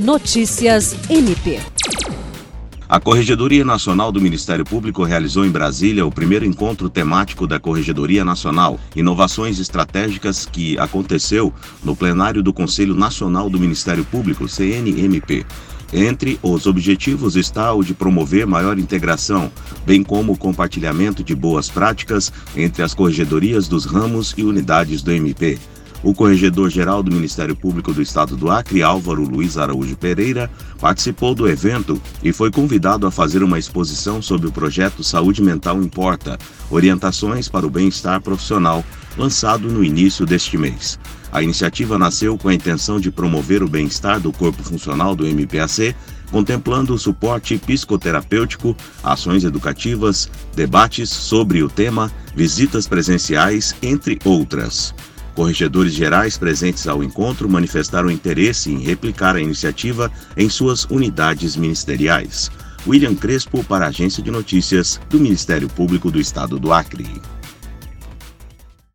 Notícias MP. A Corregedoria Nacional do Ministério Público realizou em Brasília o primeiro encontro temático da Corregedoria Nacional, Inovações Estratégicas, que aconteceu no plenário do Conselho Nacional do Ministério Público, CNMP. Entre os objetivos está o de promover maior integração, bem como o compartilhamento de boas práticas entre as corregedorias dos ramos e unidades do MP. O corregedor-geral do Ministério Público do Estado do Acre, Álvaro Luiz Araújo Pereira, participou do evento e foi convidado a fazer uma exposição sobre o projeto Saúde Mental Importa Orientações para o Bem-Estar Profissional, lançado no início deste mês. A iniciativa nasceu com a intenção de promover o bem-estar do corpo funcional do MPAC, contemplando o suporte psicoterapêutico, ações educativas, debates sobre o tema, visitas presenciais, entre outras. Corregedores gerais presentes ao encontro manifestaram interesse em replicar a iniciativa em suas unidades ministeriais. William Crespo, para a Agência de Notícias do Ministério Público do Estado do Acre.